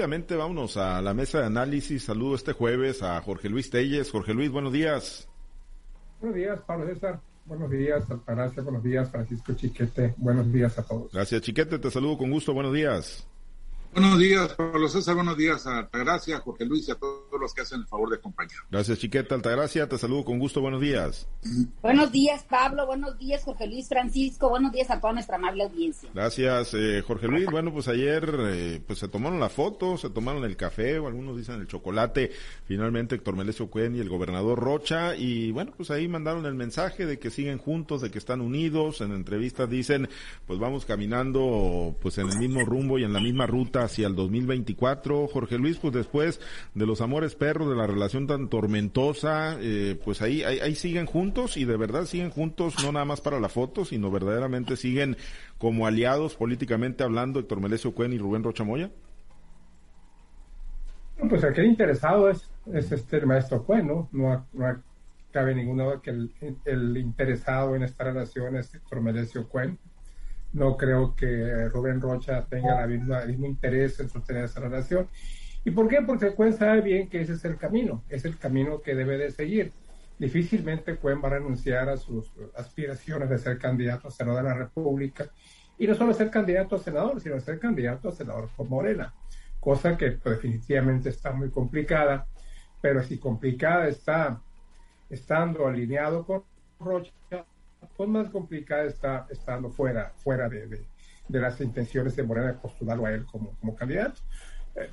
Rápidamente vámonos a la mesa de análisis. Saludo este jueves a Jorge Luis Telles. Jorge Luis, buenos días. Buenos días, Pablo César. Buenos días, Altagracia. Buenos días, Francisco Chiquete. Buenos días a todos. Gracias, Chiquete. Te saludo con gusto. Buenos días. Buenos días, Pablo César. Buenos días a Altagracia, Jorge Luis y a todos los que hacen el favor de acompañar. Gracias, Chiqueta. Altagracia, te saludo con gusto. Buenos días. Buenos días, Pablo. Buenos días, Jorge Luis Francisco. Buenos días a toda nuestra amable audiencia. Gracias, eh, Jorge Luis. Bueno, pues ayer eh, pues se tomaron la foto, se tomaron el café, o algunos dicen el chocolate. Finalmente, Héctor Melesio Cuen y el gobernador Rocha. Y bueno, pues ahí mandaron el mensaje de que siguen juntos, de que están unidos. En entrevistas dicen, pues vamos caminando pues en el mismo rumbo y en la misma ruta hacia el 2024. Jorge Luis, pues después de los amores perros, de la relación tan tormentosa, eh, pues ahí, ahí, siguen juntos y de verdad siguen juntos, no nada más para la foto, sino verdaderamente siguen como aliados políticamente hablando Héctor Melesio Cuen y Rubén Rocha Moya. Pues aquel interesado es, es este maestro Cuen, ¿no? No, no cabe ninguna duda que el, interesado en esta relación es Héctor Melesio Cuen no creo que Rubén Rocha tenga el mismo interés en sostener esa relación. ¿Y por qué? Porque Cuen sabe bien que ese es el camino, es el camino que debe de seguir. Difícilmente Cuen va a renunciar a sus aspiraciones de ser candidato a senador de la República y no solo ser candidato a senador, sino ser candidato a senador por Morena, cosa que pues, definitivamente está muy complicada, pero si complicada está estando alineado con Rocha, pues más complicada está estando fuera, fuera de, de, las intenciones de Morena de postularlo a él como, como candidato.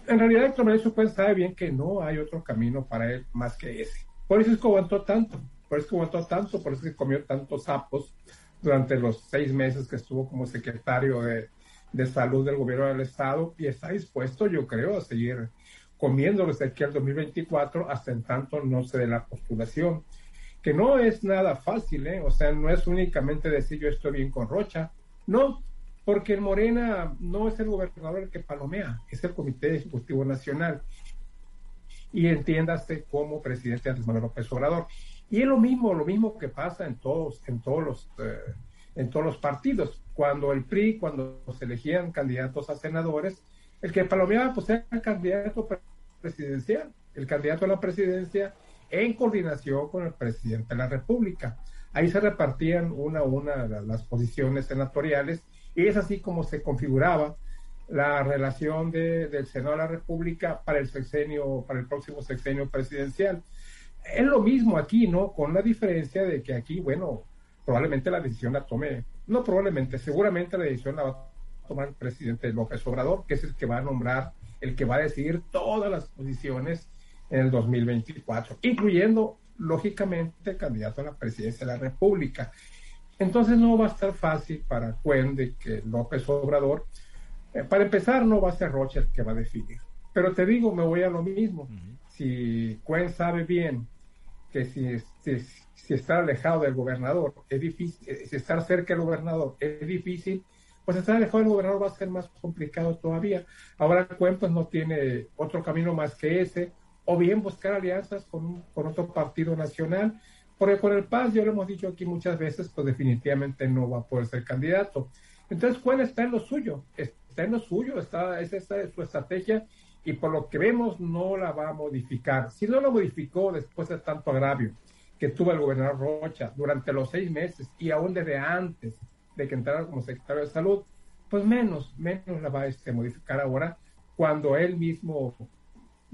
En realidad, Héctor Mauricio pues sabe bien que no hay otro camino para él más que ese. Por eso es que aguantó tanto, por eso es que aguantó tanto, por eso es que comió tantos sapos durante los seis meses que estuvo como secretario de, de salud del gobierno del estado y está dispuesto, yo creo, a seguir comiéndolos de aquí al 2024 hasta en tanto no se dé la postulación que no es nada fácil, ¿eh? O sea, no es únicamente decir yo estoy bien con Rocha, no, porque en Morena no es el gobernador el que palomea, es el Comité Ejecutivo Nacional. Y entiéndase como presidente Andrés Manuel López Obrador. Y es lo mismo, lo mismo que pasa en todos, en todos los, eh, en todos los partidos. Cuando el PRI, cuando se elegían candidatos a senadores, el que palomeaba pues era el candidato presidencial. El candidato a la presidencia en coordinación con el presidente de la República. Ahí se repartían una a una las posiciones senatoriales y es así como se configuraba la relación de, del Senado de la República para el sexenio, para el próximo sexenio presidencial. Es lo mismo aquí, ¿no? Con la diferencia de que aquí, bueno, probablemente la decisión la tome, no probablemente, seguramente la decisión la va a tomar el presidente López Obrador, que es el que va a nombrar, el que va a decidir todas las posiciones en el 2024, incluyendo, lógicamente, el candidato a la presidencia de la República. Entonces no va a estar fácil para Cuen de que López Obrador, eh, para empezar, no va a ser Rocha el que va a definir. Pero te digo, me voy a lo mismo. Si Cuen sabe bien que si, si, si, estar alejado del gobernador es difícil, eh, si estar cerca del gobernador es difícil, pues estar alejado del gobernador va a ser más complicado todavía. Ahora Cuen pues no tiene otro camino más que ese, o bien buscar alianzas con, con otro partido nacional, porque con el PAS, ya lo hemos dicho aquí muchas veces, pues definitivamente no va a poder ser candidato. Entonces, ¿cuál está en lo suyo? Está en lo suyo, está, es esta su estrategia y por lo que vemos no la va a modificar. Si no lo modificó después de tanto agravio que tuvo el gobernador Rocha durante los seis meses y aún desde antes de que entrara como secretario de salud, pues menos, menos la va a este, modificar ahora cuando él mismo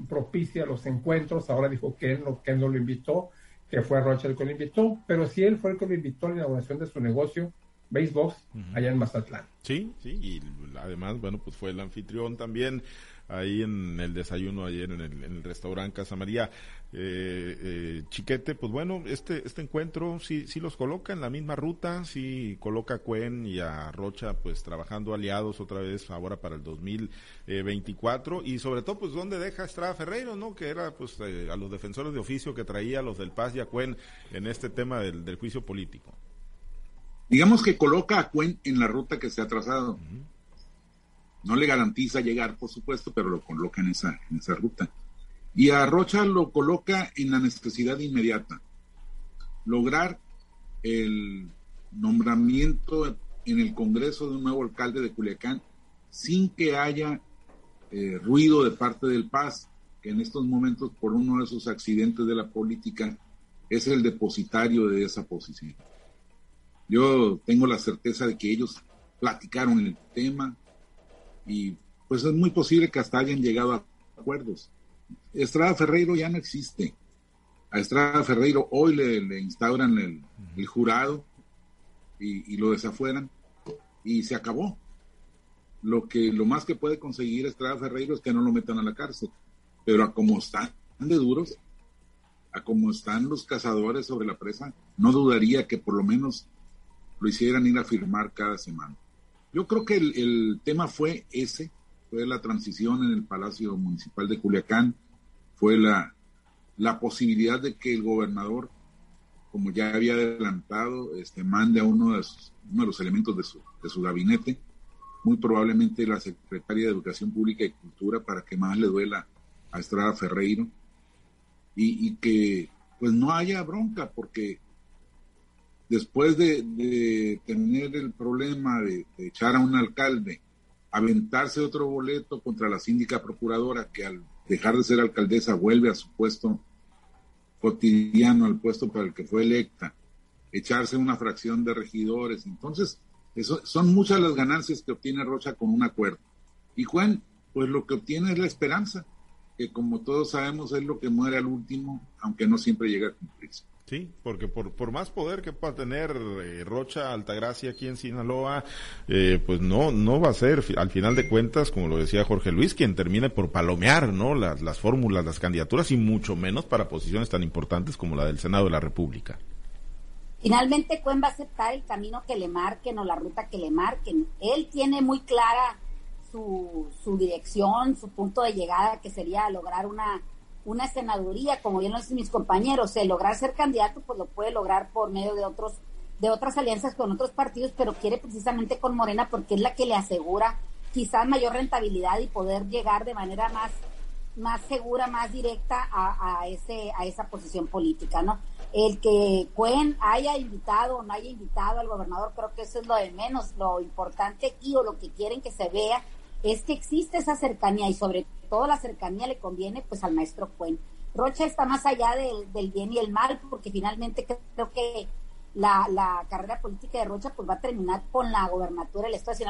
propicia los encuentros. Ahora dijo que él que no lo invitó, que fue Rocha el que lo invitó, pero sí él fue el que lo invitó a la inauguración de su negocio, Basebox, allá en Mazatlán. Sí, sí, y además, bueno, pues fue el anfitrión también ahí en el desayuno ayer en el, en el restaurante Casa María. Eh, eh, Chiquete, pues bueno, este, este encuentro sí, sí los coloca en la misma ruta, sí coloca a Cuen y a Rocha pues trabajando aliados otra vez ahora para el 2024 y sobre todo pues dónde deja Estrada Ferreiro, ¿no? Que era pues eh, a los defensores de oficio que traía a los del Paz y a Cuen en este tema del, del juicio político. Digamos que coloca a Cuen en la ruta que se ha trazado. No le garantiza llegar, por supuesto, pero lo coloca en esa, en esa ruta. Y a Rocha lo coloca en la necesidad inmediata. Lograr el nombramiento en el Congreso de un nuevo alcalde de Culiacán sin que haya eh, ruido de parte del Paz, que en estos momentos, por uno de esos accidentes de la política, es el depositario de esa posición. Yo tengo la certeza de que ellos platicaron el tema y pues es muy posible que hasta hayan llegado a acuerdos. Estrada Ferreiro ya no existe. A Estrada Ferreiro hoy le, instauran el, jurado y, y, lo desafueran y se acabó. Lo que lo más que puede conseguir Estrada Ferreiro es que no lo metan a la cárcel. Pero a como están de duros, a como están los cazadores sobre la presa, no dudaría que por lo menos lo hicieran ir a firmar cada semana. Yo creo que el, tema fue ese, fue la transición en el Palacio Municipal de Culiacán, fue la, la posibilidad de que el gobernador, como ya había adelantado, este, mande a uno de, uno de los elementos de su, de su gabinete, muy probablemente la secretaria de Educación Pública y Cultura, para que más le duela a Estrada Ferreiro, y, que pues no haya bronca, porque después de, tener el problema de, echar a un alcalde, aventarse otro boleto contra la síndica procuradora, que al dejar de ser alcaldesa vuelve a su puesto cotidiano, al puesto para el que fue electa, echarse una fracción de regidores. Entonces, eso, son muchas las ganancias que obtiene Rocha con un acuerdo. Y Juan, pues lo que obtiene es la esperanza, que como todos sabemos es lo que muere al último, aunque no siempre llega a cumplirse. Sí, porque por, por más poder que pueda tener eh, Rocha Altagracia aquí en Sinaloa, eh, pues no no va a ser, al final de cuentas, como lo decía Jorge Luis, quien termine por palomear no las, las fórmulas, las candidaturas y mucho menos para posiciones tan importantes como la del Senado de la República. Finalmente, Cuen va a aceptar el camino que le marquen o la ruta que le marquen. Él tiene muy clara su, su dirección, su punto de llegada, que sería lograr una, una senaduría, como bien lo dicen mis compañeros. El lograr ser candidato, pues lo puede lograr por medio de otros de otras alianzas con otros partidos, pero quiere precisamente con Morena porque es la que le asegura quizás mayor rentabilidad y poder llegar de manera más más segura, más directa a, a, ese, a esa posición política, ¿no? El que Cuen haya invitado o no haya invitado al gobernador, creo que eso es lo de menos. Lo importante aquí o lo que quieren que se vea es que existe esa cercanía y sobre todo la cercanía le conviene pues al maestro Cuen. Rocha está más allá del, del bien y el mal porque finalmente creo que la, la, carrera política de Rocha pues va a terminar con la gobernatura del Estado de.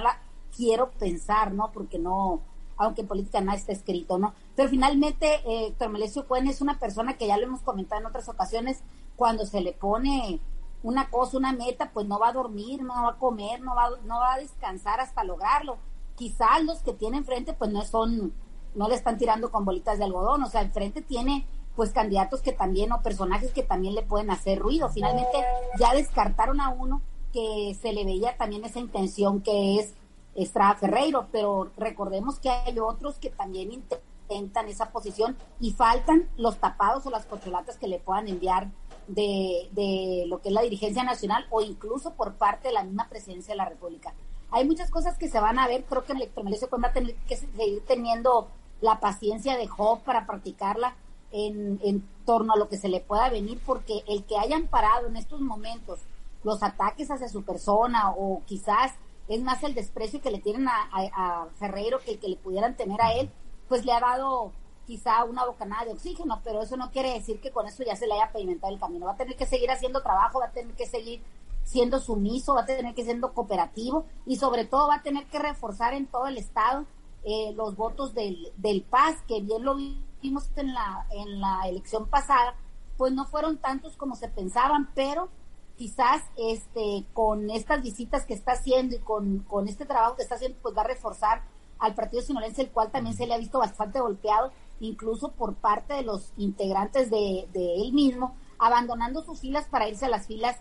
Quiero pensar, ¿no? Porque no, aunque en política nada está escrito, ¿no? Pero finalmente, eh, Héctor Melesio Cuen es una persona que ya lo hemos comentado en otras ocasiones, cuando se le pone una cosa, una meta, pues no va a dormir, no va a comer, no va, no va a descansar hasta lograrlo. Quizás los que tiene enfrente, pues no son, no le están tirando con bolitas de algodón, o sea, enfrente tiene pues candidatos que también, o personajes que también le pueden hacer ruido. Finalmente ya descartaron a uno que se le veía también esa intención que es Estrada Ferreiro, pero recordemos que hay otros que también intentan esa posición y faltan los tapados o las corcholatas que le puedan enviar de, de lo que es la dirigencia nacional o incluso por parte de la misma presidencia de la República. Hay muchas cosas que se van a ver, creo que en Electromelecio va a tener que seguir teniendo la paciencia de Job para practicarla en, en torno a lo que se le pueda venir, porque el que hayan parado en estos momentos los ataques hacia su persona o quizás es más el desprecio que le tienen a, Ferreiro que el que le pudieran tener a él, pues le ha dado quizá una bocanada de oxígeno, pero eso no quiere decir que con eso ya se le haya pavimentado el camino. Va a tener que seguir haciendo trabajo, va a tener que seguir siendo sumiso, va a tener que siendo cooperativo y sobre todo va a tener que reforzar en todo el estado eh, los votos del, del Paz, que bien lo vimos en la, en la elección pasada, pues no fueron tantos como se pensaban, pero quizás este con estas visitas que está haciendo y con, con este trabajo que está haciendo, pues va a reforzar al partido sinolense, el cual también se le ha visto bastante golpeado, incluso por parte de los integrantes de, de él mismo, abandonando sus filas para irse a las filas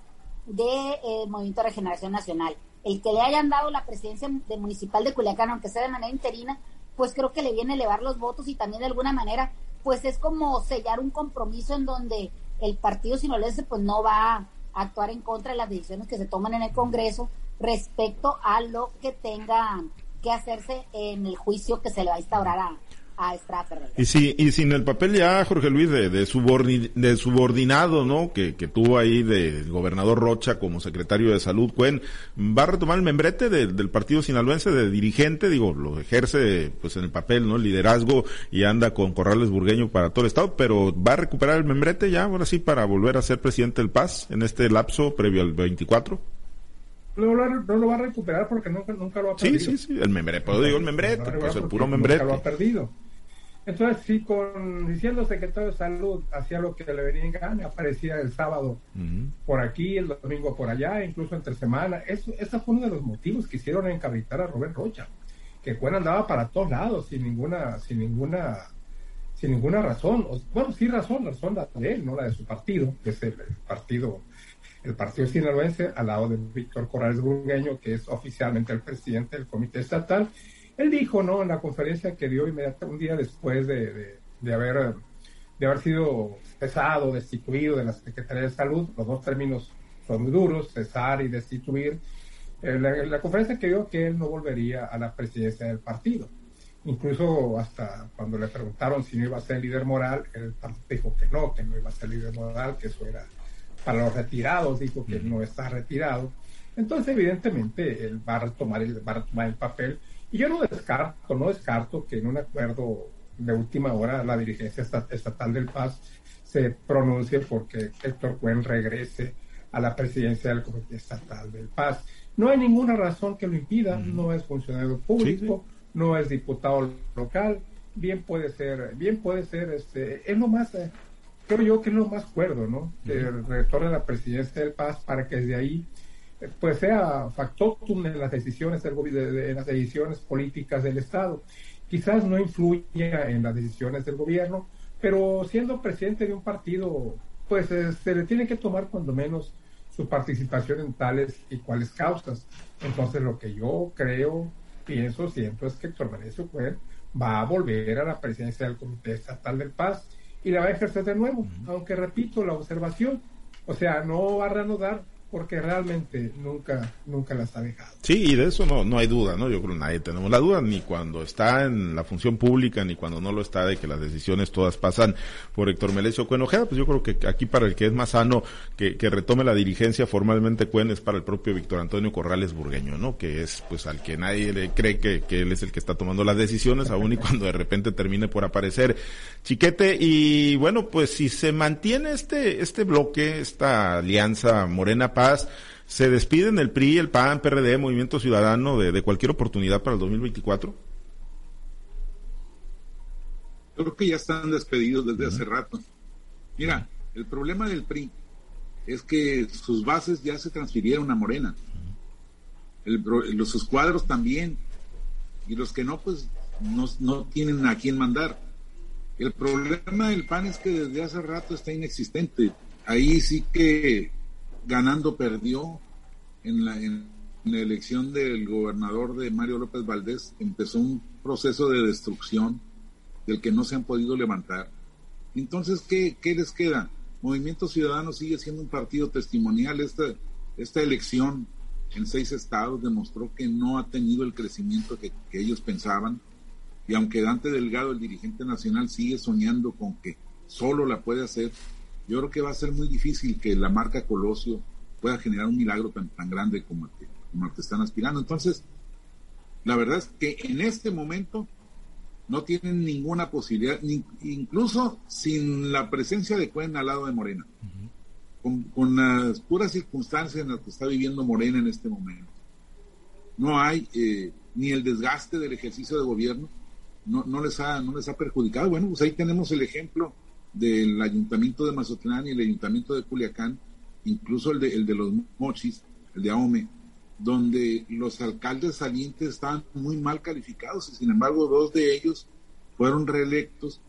de, eh, Movimiento de Regeneración Nacional. El que le hayan dado la presidencia de municipal de Culiacán, aunque sea de manera interina, pues creo que le viene a elevar los votos y también de alguna manera, pues es como sellar un compromiso en donde el partido sinolense pues no va actuar en contra de las decisiones que se toman en el Congreso respecto a lo que tenga que hacerse en el juicio que se le va a instaurar a, a. Y, sí, y sin el papel ya, Jorge Luis, de, de, subordinado, ¿no? Que, que tuvo ahí del gobernador Rocha como secretario de salud, Cuen, ¿va a retomar el membrete del partido sinaloense de dirigente? Digo, lo ejerce pues en el papel, ¿no? El liderazgo y anda con Corrales Burgueño para todo el estado, pero ¿va a recuperar el membrete ya, ahora sí, para volver a ser presidente del Paz en este lapso previo al 24? No, lo va a recuperar porque nunca, nunca lo ha perdido. Sí, sí, sí, el membrete, pero digo el membrete, pues el puro membrete. Nunca lo ha perdido. Entonces, sí, con diciendo secretario de salud hacía lo que le venía en gana, aparecía el sábado por aquí, el domingo por allá, incluso entre semana. Eso, ese fue uno de los motivos que hicieron encabritar a Rubén Rocha, que Cuen andaba para todos lados sin ninguna, sin ninguna, sin ninguna razón. Bueno, sí razón, la razón de él, no la de su partido, que es el, partido, el partido sinaloense, al lado de Víctor Corrales Burgueño, que es oficialmente el presidente del comité estatal él dijo, ¿no? En la conferencia que dio inmediatamente un día después de, de, haber, de haber sido cesado, destituido de la Secretaría de Salud, los dos términos son muy duros, cesar y destituir. En eh, la, conferencia que dio que él no volvería a la presidencia del partido. Incluso hasta cuando le preguntaron si no iba a ser líder moral, él dijo que no, que no iba a ser líder moral, que eso era para los retirados, dijo que no está retirado. Entonces, evidentemente, él va a retomar el, va a retomar el papel. Y yo no descarto, no descarto que en un acuerdo de última hora la dirigencia estatal del Paz se pronuncie porque Héctor Cuen regrese a la presidencia del Comité Estatal del Paz. No hay ninguna razón que lo impida, no es funcionario público, no es diputado local, bien puede ser, bien puede ser, este, es lo más, eh, creo yo que es lo más cuerdo, ¿no? Que retorne a la presidencia del Paz para que desde ahí pues sea factotum en las decisiones del en las decisiones políticas del Estado. Quizás no influya en las decisiones del gobierno, pero siendo presidente de un partido, pues eh, se le tiene que tomar cuando menos su participación en tales y cuales causas. Entonces lo que yo creo, pienso, siento es que Héctor Manecio va a volver a la presidencia del Comité Estatal del Paz y la va a ejercer de nuevo, aunque repito la observación, o sea, no va a reanudar porque realmente nunca, nunca las ha dejado. Sí, y de eso no, no hay duda, ¿no? Yo creo que nadie tenemos la duda, ni cuando está en la función pública, ni cuando no lo está, de que las decisiones todas pasan por Héctor Melesio Cuen Ojeda, pues yo creo que aquí para el que es más sano que, que retome la dirigencia formalmente Cuen es para el propio Víctor Antonio Corrales Burgueño, ¿no? Que es pues al que nadie le cree que, que él es el que está tomando las decisiones, aún y cuando de repente termine por aparecer Chiquete, y bueno, pues si se mantiene este, este bloque, esta alianza Morena ¿Se despiden el PRI, el PAN, PRD, Movimiento Ciudadano de, cualquier oportunidad para el 2024? Yo creo que ya están despedidos desde hace rato. Mira, el problema del PRI es que sus bases ya se transfirieron a Morena. los sus cuadros también. Y los que no, pues no, no tienen a quién mandar. El problema del PAN es que desde hace rato está inexistente. Ahí sí que ganando perdió en la, elección del gobernador de Mario López Valdés, empezó un proceso de destrucción del que no se han podido levantar. Entonces, ¿qué, qué les queda? Movimiento Ciudadano sigue siendo un partido testimonial. Esta, esta elección en seis estados demostró que no ha tenido el crecimiento que, que ellos pensaban. Y aunque Dante Delgado, el dirigente nacional, sigue soñando con que solo la puede hacer, yo creo que va a ser muy difícil que la marca Colosio pueda generar un milagro tan, tan grande como el, que, como que están aspirando. Entonces, la verdad es que en este momento no tienen ninguna posibilidad, incluso sin la presencia de Cuen al lado de Morena, con, las puras circunstancias en las que está viviendo Morena en este momento. No hay eh, ni el desgaste del ejercicio de gobierno, no, no, les ha, no les ha perjudicado. Bueno, pues ahí tenemos el ejemplo del ayuntamiento de Mazatlán y el ayuntamiento de Culiacán, incluso el de, el de los Mochis, el de Ahome, donde los alcaldes salientes estaban muy mal calificados y sin embargo dos de ellos fueron reelectos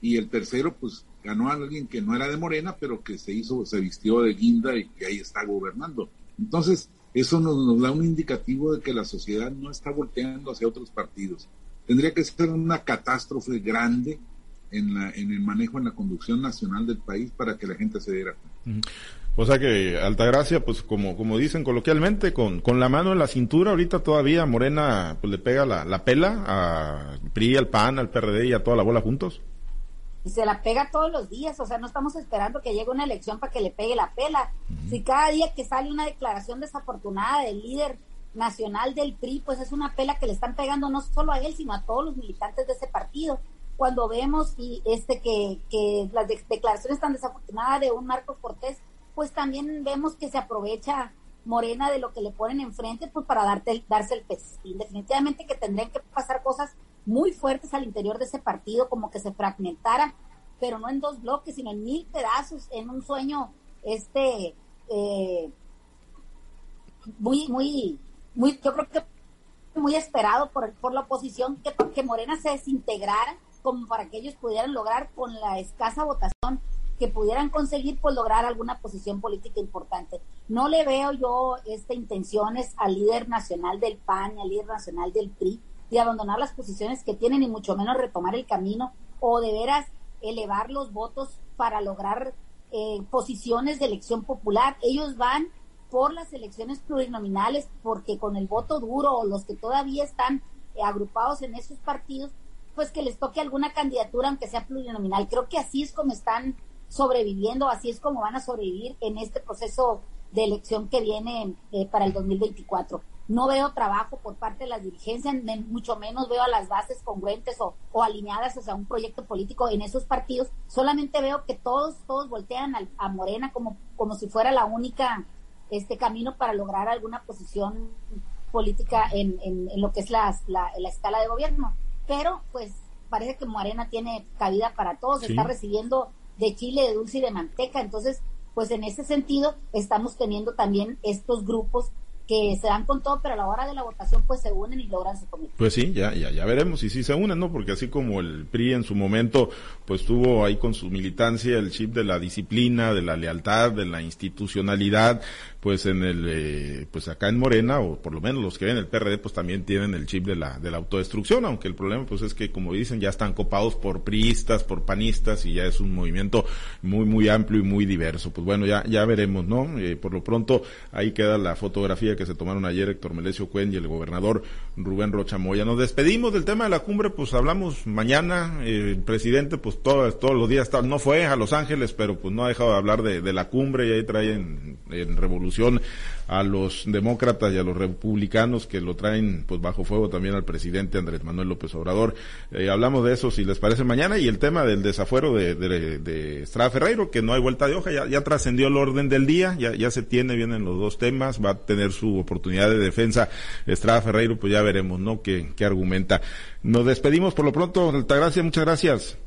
y el tercero pues ganó a alguien que no era de Morena pero que se hizo, se vistió de guinda y que ahí está gobernando. Entonces, eso nos, nos da un indicativo de que la sociedad no está volteando hacia otros partidos. Tendría que ser una catástrofe grande en, la, en el manejo, en la conducción nacional del país para que la gente se diera cuenta. O sea que Altagracia, pues como, como dicen coloquialmente, con, con la mano en la cintura, ahorita todavía Morena pues le pega la, la pela a PRI, al PAN, al PRD y a toda la bola juntos. Y se la pega todos los días, o sea, no estamos esperando que llegue una elección para que le pegue la pela. Si cada día que sale una declaración desafortunada del líder nacional del PRI, pues es una pela que le están pegando no solo a él, sino a todos los militantes de ese partido. Cuando vemos y este que, que las declaraciones tan desafortunadas de un Marco Cortés, pues también vemos que se aprovecha Morena de lo que le ponen enfrente, pues para darte, darse el pez. Definitivamente que tendrían que pasar cosas muy fuertes al interior de ese partido, como que se fragmentara, pero no en dos bloques, sino en mil pedazos, en un sueño este eh, muy, muy, muy, yo creo que muy esperado por, por la oposición que, que Morena se desintegrara como para que ellos pudieran lograr con la escasa votación que pudieran conseguir pues lograr alguna posición política importante. No le veo yo esta intenciones al líder nacional del PAN, al líder nacional del PRI, de abandonar las posiciones que tienen y mucho menos retomar el camino o de veras elevar los votos para lograr eh, posiciones de elección popular. Ellos van por las elecciones plurinominales porque con el voto duro o los que todavía están agrupados en esos partidos, pues que les toque alguna candidatura aunque sea plurinominal. Creo que así es como están sobreviviendo, así es como van a sobrevivir en este proceso de elección que viene eh, para el 2024. No veo trabajo por parte de las dirigencias, mucho menos veo a las bases congruentes o, alineadas hacia un proyecto político en esos partidos. Solamente veo que todos, todos voltean a, Morena como, como si fuera la única este camino para lograr alguna posición política en, en, lo que es la, la, escala de gobierno. Pero pues parece que Morena tiene cabida para todos, está recibiendo de chile, de dulce y de manteca. Entonces, pues en ese sentido estamos teniendo también estos grupos que se dan con todo, pero a la hora de la votación pues se unen y logran su cometido. Pues sí, ya, ya, ya veremos y si se unen, ¿no? Porque así como el PRI en su momento pues tuvo ahí con su militancia el chip de la disciplina, de la lealtad, de la institucionalidad, pues en el, eh, pues acá en Morena, o por lo menos los que ven el PRD, pues también tienen el chip de la, de la autodestrucción, aunque el problema pues es que como dicen ya están copados por priistas, por panistas y ya es un movimiento muy, muy amplio y muy diverso. Pues bueno, ya, ya veremos, ¿no? Eh, por lo pronto ahí queda la fotografía que se tomaron ayer Héctor Melesio Cuen y el gobernador Rubén Rocha Moya. Nos despedimos del tema de la cumbre, pues hablamos mañana, eh, el presidente pues todos, todos los días no fue a Los Ángeles, pero pues no ha dejado de hablar de, de la cumbre y ahí traen en revolución a los demócratas y a los republicanos que lo traen pues bajo fuego también al presidente Andrés Manuel López Obrador. Eh, hablamos de eso si les parece mañana y el tema del desafuero de, Estrada Ferreiro, que no hay vuelta de hoja, ya, ya trascendió el orden del día, ya, ya se tiene, vienen los dos temas, va a tener su oportunidad de defensa Estrada Ferreiro, pues ya veremos, ¿no? ¿Qué, qué argumenta? Nos despedimos por lo pronto, Altagracia, muchas gracias.